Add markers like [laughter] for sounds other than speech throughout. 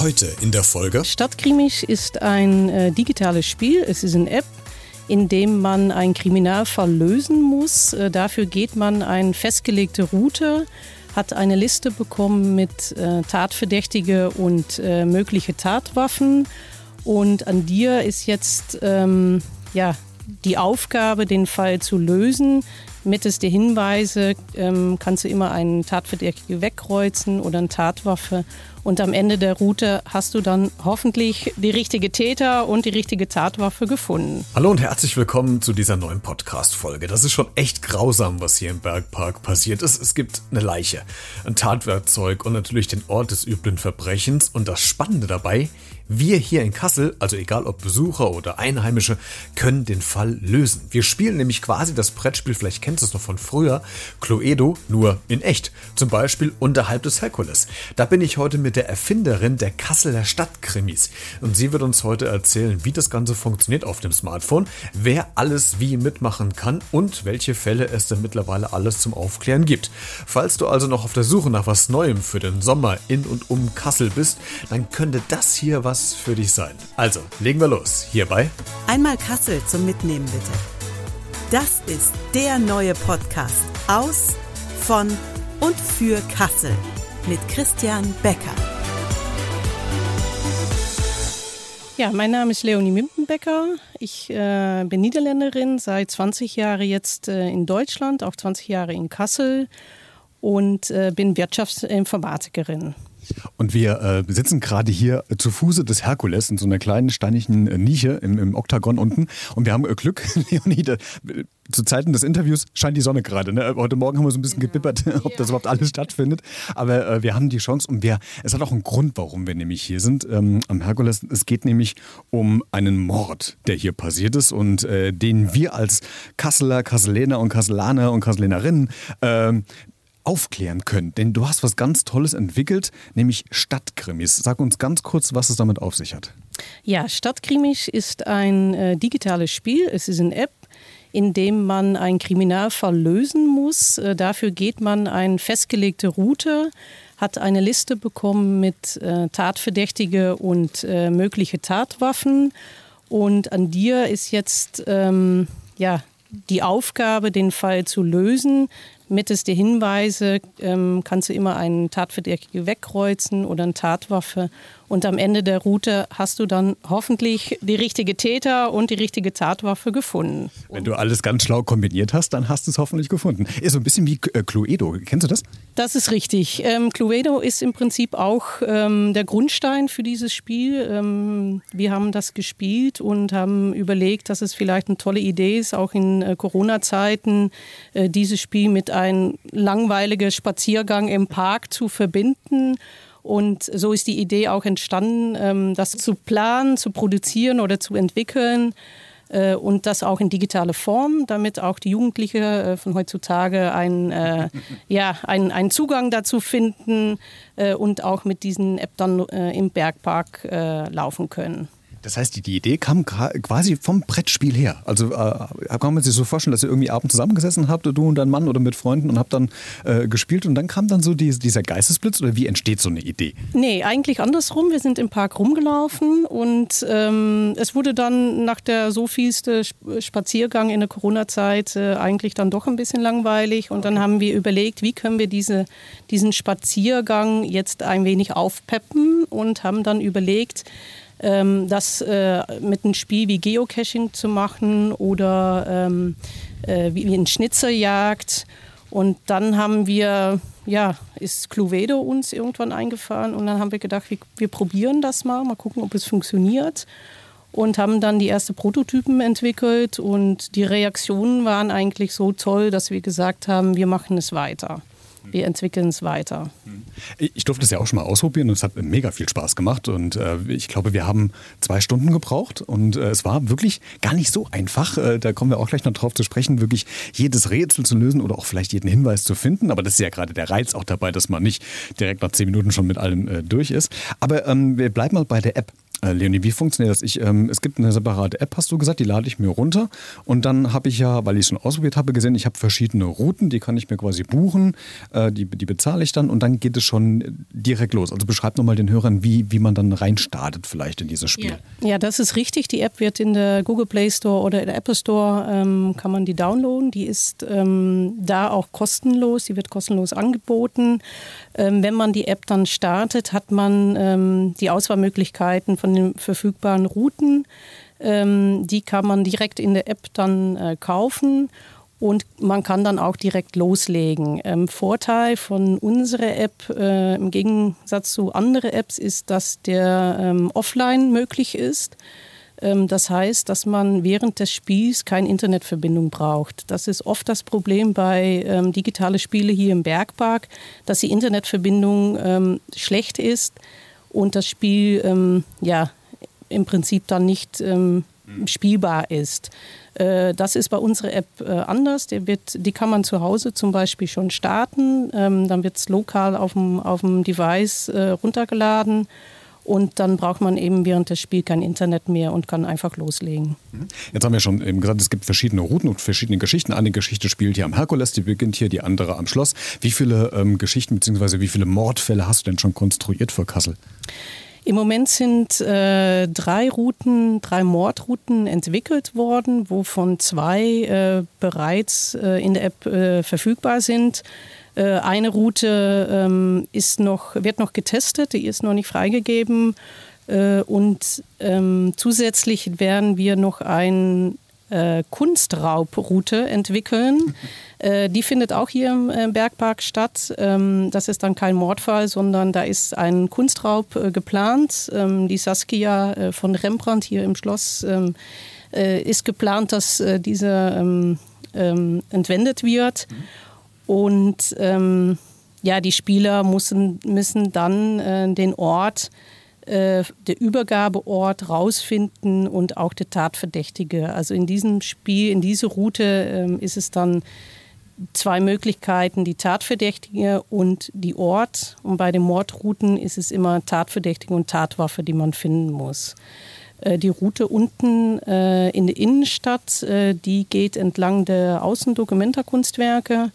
Heute in der Folge. Stadtkrimisch ist ein äh, digitales Spiel. Es ist eine App, in dem man einen Kriminalfall lösen muss. Äh, dafür geht man eine festgelegte Route, hat eine Liste bekommen mit äh, Tatverdächtige und äh, mögliche Tatwaffen. Und an dir ist jetzt ähm, ja, die Aufgabe, den Fall zu lösen. Mittels der Hinweise ähm, kannst du immer einen Tatverdächtigen wegkreuzen oder eine Tatwaffe. Und am Ende der Route hast du dann hoffentlich die richtige Täter und die richtige Tatwaffe gefunden. Hallo und herzlich willkommen zu dieser neuen Podcast-Folge. Das ist schon echt grausam, was hier im Bergpark passiert ist. Es gibt eine Leiche, ein Tatwerkzeug und natürlich den Ort des üblen Verbrechens. Und das Spannende dabei, wir hier in Kassel, also egal ob Besucher oder Einheimische, können den Fall lösen. Wir spielen nämlich quasi das Brettspiel, vielleicht kennst du es noch von früher, Cluedo, nur in echt. Zum Beispiel unterhalb des Herkules. Da bin ich heute mit der Erfinderin der Kasseler Stadtkrimis. Und sie wird uns heute erzählen, wie das Ganze funktioniert auf dem Smartphone, wer alles wie mitmachen kann und welche Fälle es denn mittlerweile alles zum Aufklären gibt. Falls du also noch auf der Suche nach was Neuem für den Sommer in und um Kassel bist, dann könnte das hier was was für dich sein. Also, legen wir los. Hierbei. Einmal Kassel zum Mitnehmen bitte. Das ist der neue Podcast aus, von und für Kassel mit Christian Becker. Ja, mein Name ist Leonie Mimpenbecker. Ich äh, bin Niederländerin, seit 20 Jahren jetzt äh, in Deutschland, auch 20 Jahre in Kassel und äh, bin Wirtschaftsinformatikerin. Und wir äh, sitzen gerade hier zu Fuße des Herkules in so einer kleinen steinigen äh, Nische im, im Oktagon unten. Und wir haben äh, Glück, [laughs] Leonie, äh, zu Zeiten des Interviews scheint die Sonne gerade. Ne? Heute Morgen haben wir so ein bisschen gebippert, [laughs] ob das überhaupt alles stattfindet. Aber äh, wir haben die Chance und wir, es hat auch einen Grund, warum wir nämlich hier sind ähm, am Herkules. Es geht nämlich um einen Mord, der hier passiert ist und äh, den wir als Kasseler, Kasselener und Kasselaner und Kasselenerinnen äh, aufklären können. Denn du hast was ganz Tolles entwickelt, nämlich Stadtkrimis. Sag uns ganz kurz, was es damit auf sich hat. Ja, Stadtkrimis ist ein äh, digitales Spiel. Es ist eine App, in dem man einen Kriminalfall lösen muss. Äh, dafür geht man eine festgelegte Route, hat eine Liste bekommen mit äh, Tatverdächtige und äh, mögliche Tatwaffen. Und an dir ist jetzt ähm, ja, die Aufgabe, den Fall zu lösen mittels der Hinweise ähm, kannst du immer einen Tatverdächtigen wegkreuzen oder eine Tatwaffe und am Ende der Route hast du dann hoffentlich die richtige Täter und die richtige Tatwaffe gefunden. Wenn du alles ganz schlau kombiniert hast, dann hast du es hoffentlich gefunden. Ist so ein bisschen wie äh, Cluedo. Kennst du das? Das ist richtig. Ähm, Cluedo ist im Prinzip auch ähm, der Grundstein für dieses Spiel. Ähm, wir haben das gespielt und haben überlegt, dass es vielleicht eine tolle Idee ist, auch in äh, Corona-Zeiten äh, dieses Spiel mit einem langweiligen Spaziergang im Park zu verbinden und so ist die Idee auch entstanden, ähm, das zu planen, zu produzieren oder zu entwickeln äh, und das auch in digitale Form, damit auch die Jugendlichen äh, von heutzutage einen, äh, [laughs] ja, einen, einen Zugang dazu finden und auch mit diesen App dann im Bergpark laufen können. Das heißt, die, Idee kam quasi vom Brettspiel her. Also äh, kann man sich so vorstellen, dass ihr irgendwie abends zusammengesessen habt, du und dein Mann oder mit Freunden und habt dann äh, gespielt und dann kam dann so die, dieser Geistesblitz oder wie entsteht so eine Idee? Nee, eigentlich andersrum. Wir sind im Park rumgelaufen und ähm, es wurde dann nach der so vielste Spaziergang in der Corona-Zeit äh, eigentlich dann doch ein bisschen langweilig und dann haben wir überlegt, wie können wir diese, diesen Spaziergang jetzt ein wenig aufpeppen und haben dann überlegt, ähm, das äh, mit einem Spiel wie Geocaching zu machen oder ähm, äh, wie, wie ein Schnitzerjagd. Und dann haben wir, ja, ist Cluedo uns irgendwann eingefahren und dann haben wir gedacht, wir, wir probieren das mal, mal gucken, ob es funktioniert und haben dann die ersten Prototypen entwickelt und die Reaktionen waren eigentlich so toll, dass wir gesagt haben, wir machen es weiter wir entwickeln es weiter. Ich durfte es ja auch schon mal ausprobieren und es hat mega viel Spaß gemacht. Und äh, ich glaube, wir haben zwei Stunden gebraucht und äh, es war wirklich gar nicht so einfach. Äh, da kommen wir auch gleich noch drauf zu sprechen, wirklich jedes Rätsel zu lösen oder auch vielleicht jeden Hinweis zu finden. Aber das ist ja gerade der Reiz auch dabei, dass man nicht direkt nach zehn Minuten schon mit allem äh, durch ist. Aber ähm, wir bleiben mal bei der App. Äh, Leonie, wie funktioniert das? Ich, ähm, es gibt eine separate App, hast du gesagt, die lade ich mir runter. Und dann habe ich ja, weil ich es schon ausprobiert habe, gesehen, ich habe verschiedene Routen, die kann ich mir quasi buchen, äh, die, die bezahle ich dann und dann geht es schon direkt los. Also beschreib nochmal den Hörern, wie, wie man dann reinstartet vielleicht in dieses Spiel. Ja. ja. das ist richtig. Die App wird in der Google Play Store oder in der Apple Store, ähm, kann man die downloaden. Die ist ähm, da auch kostenlos, die wird kostenlos angeboten. Ähm, wenn man die App dann startet, hat man ähm, die Auswahlmöglichkeiten von den verfügbaren Routen. Ähm, die kann man direkt in der App dann äh, kaufen und man kann dann auch direkt loslegen. Ähm, Vorteil von unserer App äh, im Gegensatz zu anderen Apps ist, dass der ähm, offline möglich ist. Ähm, das heißt, dass man während des Spiels keine Internetverbindung braucht. Das ist oft das Problem bei ähm, digitalen Spielen hier im Bergpark, dass die Internetverbindung ähm, schlecht ist und das Spiel ähm, ja, im Prinzip dann nicht ähm, spielbar ist. Äh, das ist bei unserer App äh, anders. Die, wird, die kann man zu Hause zum Beispiel schon starten. Ähm, dann wird es lokal auf dem, auf dem Device äh, runtergeladen und dann braucht man eben während des Spiels kein Internet mehr und kann einfach loslegen. Mhm. Jetzt haben wir schon eben gesagt, es gibt verschiedene Routen und verschiedene Geschichten. Eine Geschichte spielt hier am Herkules, die beginnt hier, die andere am Schloss. Wie viele ähm, Geschichten bzw. wie viele Mordfälle hast du denn schon konstruiert für Kassel? Im Moment sind äh, drei Routen, drei Mordrouten entwickelt worden, wovon zwei äh, bereits äh, in der App äh, verfügbar sind. Äh, eine Route ähm, ist noch, wird noch getestet, die ist noch nicht freigegeben. Äh, und ähm, zusätzlich werden wir noch eine äh, Kunstraubriute entwickeln. [laughs] die findet auch hier im Bergpark statt. Ähm, das ist dann kein Mordfall, sondern da ist ein Kunstraub geplant. die Saskia von Rembrandt hier im Schloss ist geplant, dass diese entwendet wird. Mhm. Und ähm, ja, die Spieler müssen, müssen dann äh, den Ort, äh, der Übergabeort rausfinden und auch der Tatverdächtige. Also in diesem Spiel, in dieser Route äh, ist es dann zwei Möglichkeiten, die Tatverdächtige und die Ort. Und bei den Mordrouten ist es immer Tatverdächtige und Tatwaffe, die man finden muss. Äh, die Route unten äh, in der Innenstadt, äh, die geht entlang der Außendokumentakunstwerke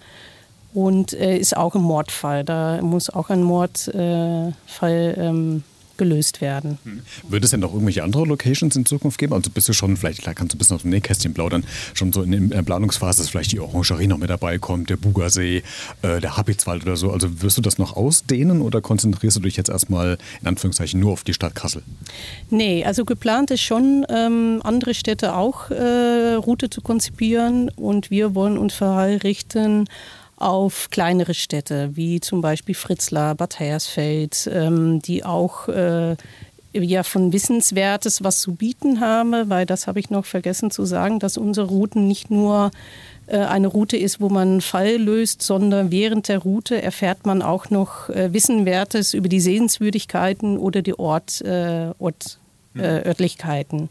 und äh, ist auch ein Mordfall. Da muss auch ein Mordfall äh, ähm, gelöst werden. Hm. Wird es denn noch irgendwelche andere Locations in Zukunft geben? Also bist du schon, vielleicht klar, kannst du ein bisschen aus dem Nähkästchen plaudern, schon so in der Planungsphase, dass vielleicht die Orangerie noch mit dabei kommt, der Bugersee, äh, der Habitzwald oder so. Also wirst du das noch ausdehnen oder konzentrierst du dich jetzt erstmal in Anführungszeichen nur auf die Stadt Kassel? Nee, also geplant ist schon, ähm, andere Städte auch äh, Route zu konzipieren und wir wollen uns verrichten auf kleinere Städte, wie zum Beispiel Fritzlar, Bad Hersfeld, ähm, die auch äh, ja von Wissenswertes was zu bieten haben, weil das habe ich noch vergessen zu sagen, dass unsere Routen nicht nur äh, eine Route ist, wo man Fall löst, sondern während der Route erfährt man auch noch äh, Wissenwertes über die Sehenswürdigkeiten oder die Ort, äh, Ort äh, Örtlichkeiten.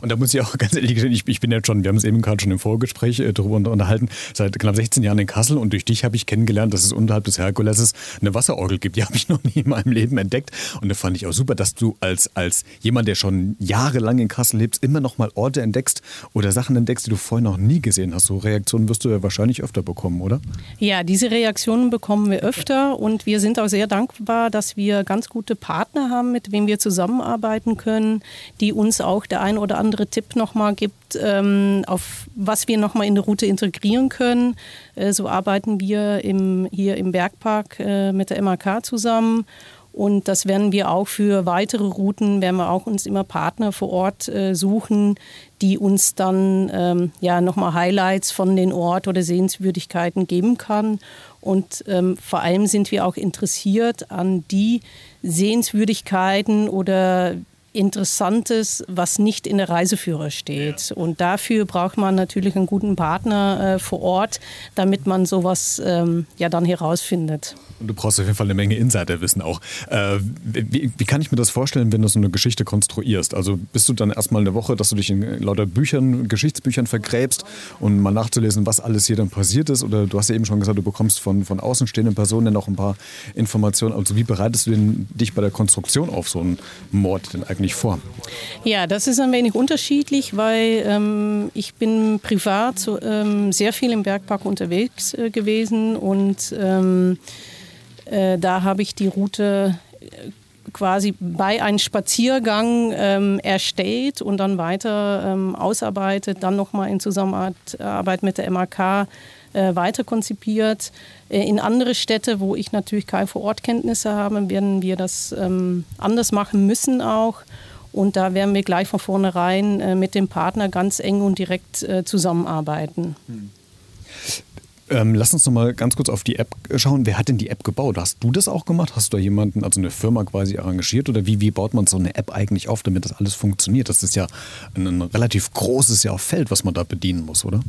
Und da muss ich auch [laughs] ganz ehrlich gestehen, ich, ich bin jetzt schon, wir haben es eben gerade schon im Vorgespräch äh, darüber unterhalten, seit knapp 16 Jahren in Kassel und durch dich habe ich kennengelernt, dass es unterhalb des Herkuleses eine Wasserorgel gibt. Die [laughs] habe ich noch nie in meinem Leben entdeckt. Und da fand ich auch super, dass du als, als jemand, der schon jahrelang in Kassel lebst, immer noch mal Orte entdeckst oder Sachen entdeckst, die du vorher noch nie gesehen hast. So Reaktionen wirst du ja wahrscheinlich öfter bekommen, oder? Ja, diese Reaktionen bekommen wir öfter und wir sind auch sehr dankbar, dass wir ganz gute Partner haben, mit wem wir zusammenarbeiten können die uns auch der ein oder andere Tipp nochmal gibt, ähm, auf was wir nochmal in der Route integrieren können. Äh, so arbeiten wir im, hier im Bergpark äh, mit der MAK zusammen. Und das werden wir auch für weitere Routen, werden wir auch uns immer Partner vor Ort äh, suchen, die uns dann ähm, ja nochmal Highlights von den Ort oder Sehenswürdigkeiten geben kann. Und ähm, vor allem sind wir auch interessiert an die Sehenswürdigkeiten oder Interessantes, was nicht in der Reiseführer steht. Ja. Und dafür braucht man natürlich einen guten Partner äh, vor Ort, damit man sowas ähm, ja dann herausfindet. Und du brauchst auf jeden Fall eine Menge Insiderwissen auch. Äh, wie, wie, kann ich mir das vorstellen, wenn du so eine Geschichte konstruierst? Also bist du dann erstmal eine Woche, dass du dich in lauter Büchern, Geschichtsbüchern vergräbst und mal nachzulesen, was alles hier dann passiert ist? Oder du hast ja eben schon gesagt, du bekommst von, von außenstehenden Personen noch ein paar Informationen. Also wie bereitest du denn, dich bei der Konstruktion auf so einen Mord denn eigentlich eigentlich vor? Ja, das ist ein wenig unterschiedlich, weil ähm, ich bin privat so, ähm, sehr viel im Bergpark unterwegs äh, gewesen und ähm, äh, da habe ich die Route äh, quasi bei einem Spaziergang ähm, erstellt und dann weiter ähm, ausarbeitet, dann nochmal in Zusammenarbeit mit der MAK äh, weiter konzipiert. Äh, in andere Städte, wo ich natürlich keine Vorortkenntnisse habe, werden wir das ähm, anders machen müssen auch. Und da werden wir gleich von vornherein äh, mit dem Partner ganz eng und direkt äh, zusammenarbeiten. Hm. Ähm, lass uns noch mal ganz kurz auf die App schauen. Wer hat denn die App gebaut? Hast du das auch gemacht? Hast du da jemanden, also eine Firma quasi arrangiert? Oder wie, wie baut man so eine App eigentlich auf, damit das alles funktioniert? Das ist ja ein, ein relativ großes ja, Feld, was man da bedienen muss, oder?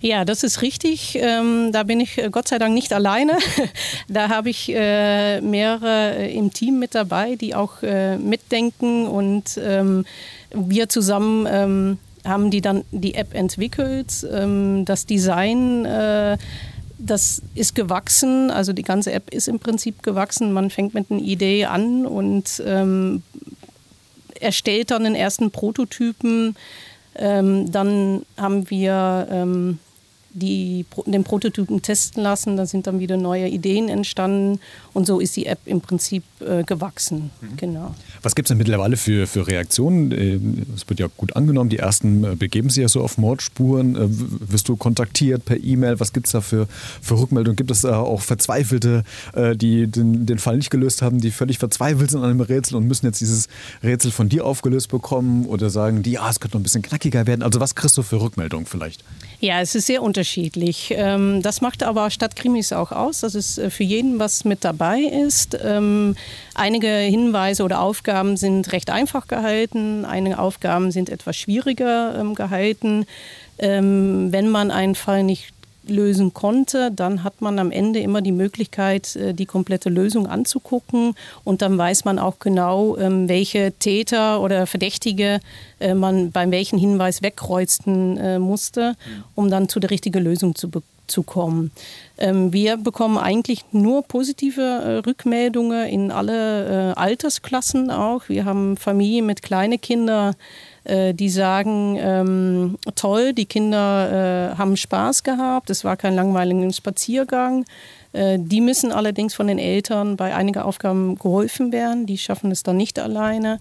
Ja, das ist richtig. Ähm, da bin ich äh, Gott sei Dank nicht alleine. [laughs] da habe ich äh, mehrere äh, im Team mit dabei, die auch äh, mitdenken und ähm, wir zusammen ähm, haben die dann die App entwickelt. Ähm, das Design äh, das ist gewachsen, also die ganze App ist im Prinzip gewachsen. Man fängt mit einer Idee an und ähm, erstellt dann den ersten Prototypen. Ähm, dann haben wir ähm, die, den Prototypen testen lassen. Da sind dann wieder neue Ideen entstanden und so ist die App im Prinzip äh, gewachsen. Mhm. Genau. Was gibt es denn mittlerweile für, für Reaktionen? Ähm, es wird ja gut angenommen. Die ersten äh, begeben sich ja so auf Mordspuren. Äh, wirst du kontaktiert per E-Mail? Was gibt es da für, für Rückmeldungen? Gibt es da auch Verzweifelte, äh, die den, den Fall nicht gelöst haben, die völlig verzweifelt sind an einem Rätsel und müssen jetzt dieses Rätsel von dir aufgelöst bekommen? Oder sagen die, ja, es könnte noch ein bisschen knackiger werden? Also was kriegst du für Rückmeldungen vielleicht? Ja, es ist sehr unterschiedlich. Ähm, das macht aber Stadtkrimis auch aus, dass es äh, für jeden was mit dabei ist. Ähm, einige Hinweise oder Aufgaben sind recht einfach gehalten, einige Aufgaben sind etwas schwieriger ähm, gehalten. Wenn man einen Fall nicht lösen konnte, dann hat man am Ende immer die Möglichkeit, äh, die komplette Lösung anzugucken und dann weiß man auch genau, ähm, welche Täter oder Verdächtige äh, man beim welchen Hinweis wegkreuzen äh, musste, um dann zu der richtigen Lösung zu, zu kommen. Ähm, wir bekommen eigentlich nur positive Rückmeldungen in alle Altersklassen auch. Wir haben Familien mit kleinen Kindern, äh, die sagen, ähm, toll, die Kinder äh, haben Spaß gehabt, es war kein langweiliger Spaziergang. Äh, die müssen allerdings von den Eltern bei einigen Aufgaben geholfen werden, die schaffen es dann nicht alleine.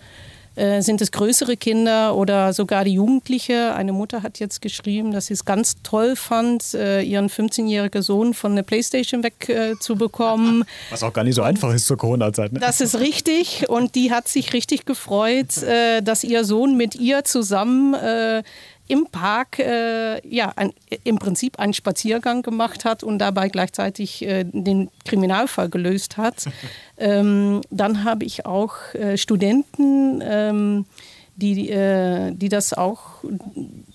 Äh, sind es größere Kinder oder sogar die Jugendliche. Eine Mutter hat jetzt geschrieben, dass sie es ganz toll fand, äh, ihren 15-jährigen Sohn von der Playstation wegzubekommen. Äh, [laughs] Was auch gar nicht so einfach ist zur Corona-Zeit. Ne? Das ist richtig und die hat sich richtig gefreut, dass ihr Sohn mit ihr zusammen im Park äh, ja, ein, im Prinzip einen Spaziergang gemacht hat und dabei gleichzeitig äh, den Kriminalfall gelöst hat. [laughs] ähm, dann habe ich auch äh, Studenten, ähm, die, äh, die das auch,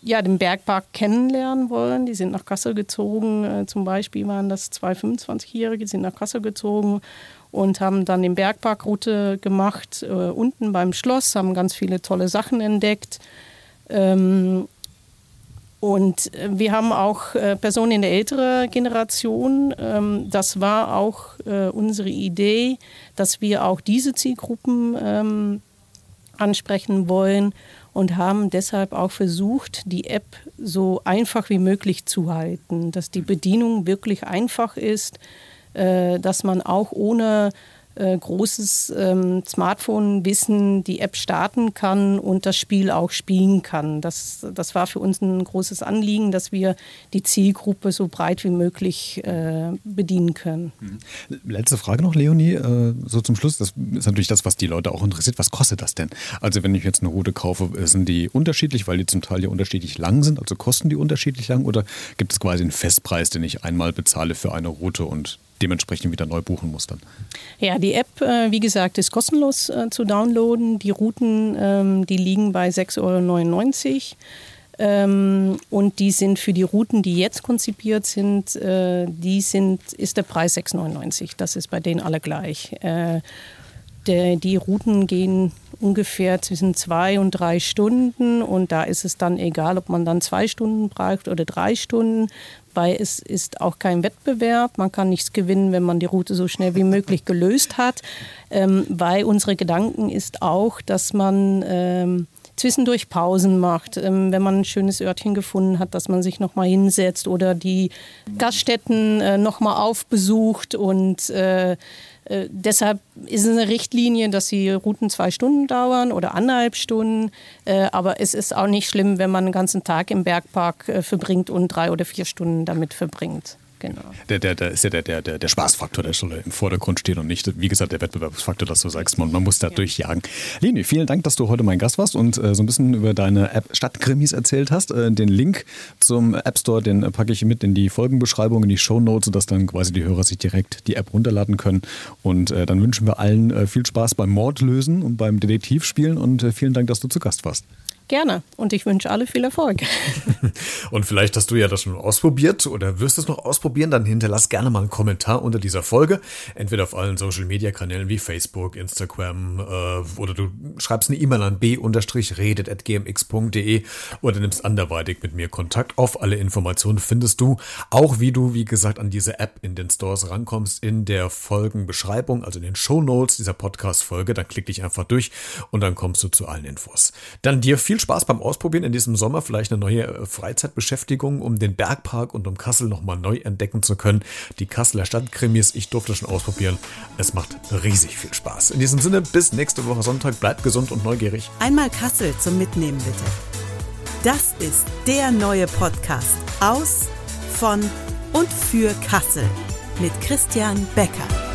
ja, den Bergpark kennenlernen wollen. Die sind nach Kassel gezogen. Äh, zum Beispiel waren das zwei 25-Jährige, sind nach Kassel gezogen und haben dann den Bergparkroute gemacht, äh, unten beim Schloss, haben ganz viele tolle Sachen entdeckt. Ähm, und äh, wir haben auch äh, Personen in der älteren Generation. Ähm, das war auch äh, unsere Idee, dass wir auch diese Zielgruppen ähm, ansprechen wollen und haben deshalb auch versucht, die App so einfach wie möglich zu halten, dass die Bedienung wirklich einfach ist, dass man auch ohne äh, großes ähm, Smartphone-Wissen die App starten kann und das Spiel auch spielen kann. Das, das war für uns ein großes Anliegen, dass wir die Zielgruppe so breit wie möglich äh, bedienen können. Mhm. Letzte Frage noch, Leonie, äh, so zum Schluss. Das ist natürlich das, was die Leute auch interessiert. Was kostet das denn? Also wenn ich jetzt eine Route kaufe, sind die unterschiedlich, weil die zum Teil ja unterschiedlich lang sind? Also kosten die unterschiedlich lang oder gibt es quasi einen Festpreis, den ich einmal bezahle für eine Route und dementsprechend wieder neu buchen muss dann. Ja, die App, äh, wie gesagt, ist kostenlos äh, zu downloaden. Die Routen, ähm, die liegen bei 6,99 Euro. Ähm, und die sind für die Routen, die jetzt konzipiert sind, äh, die sind, ist der Preis 6,99. Das ist bei denen alle gleich. Der, die Routen gehen ungefähr zwischen zwei und drei Stunden und da ist es dann egal, ob man dann zwei Stunden braucht oder drei Stunden, weil es ist auch kein Wettbewerb. Man kann nichts gewinnen, wenn man die Route so schnell wie möglich gelöst hat, ähm, weil unsere Gedanken ist auch, dass man ähm, zwischendurch Pausen macht, ähm, wenn man ein schönes Örtchen gefunden hat, dass man sich noch mal hinsetzt oder die Gaststätten äh, noch mal aufbesucht und äh, äh, deshalb ist es eine Richtlinie, dass die Routen zwei Stunden dauern oder anderthalb Stunden. Äh, aber es ist auch nicht schlimm, wenn man einen ganzen Tag im Bergpark äh, verbringt und drei oder vier Stunden damit verbringt. Genau. Der, der, der ist ja der, der, der, der Spaßfaktor, der schon im Vordergrund steht und nicht, wie gesagt, der Wettbewerbsfaktor, dass du sagst, man, man muss da ja. durchjagen. Lini, vielen Dank, dass du heute mein Gast warst und äh, so ein bisschen über deine App Stadtkrimis erzählt hast. Äh, den Link zum App Store, den äh, packe ich mit in die Folgenbeschreibung, in die Show Notes, sodass dann quasi die Hörer sich direkt die App runterladen können. Und äh, dann wünschen wir allen äh, viel Spaß beim Mordlösen und beim Detektivspielen und äh, vielen Dank, dass du zu Gast warst. Gerne und ich wünsche alle viel Erfolg. [laughs] und vielleicht hast du ja das schon ausprobiert oder wirst es noch ausprobieren, dann hinterlass gerne mal einen Kommentar unter dieser Folge, entweder auf allen Social Media Kanälen wie Facebook, Instagram äh, oder du schreibst eine E-Mail an b-redet@gmx.de oder nimmst anderweitig mit mir Kontakt. Auf alle Informationen findest du auch, wie du, wie gesagt, an diese App in den Stores rankommst, in der Folgenbeschreibung, also in den Show Notes dieser Podcast-Folge. Dann klick dich einfach durch und dann kommst du zu allen Infos. Dann dir viel viel Spaß beim Ausprobieren in diesem Sommer, vielleicht eine neue äh, Freizeitbeschäftigung, um den Bergpark und um Kassel nochmal neu entdecken zu können. Die Kasseler Stadtkrimis, ich durfte schon ausprobieren. Es macht riesig viel Spaß. In diesem Sinne, bis nächste Woche Sonntag. Bleibt gesund und neugierig. Einmal Kassel zum Mitnehmen bitte. Das ist der neue Podcast aus, von und für Kassel mit Christian Becker.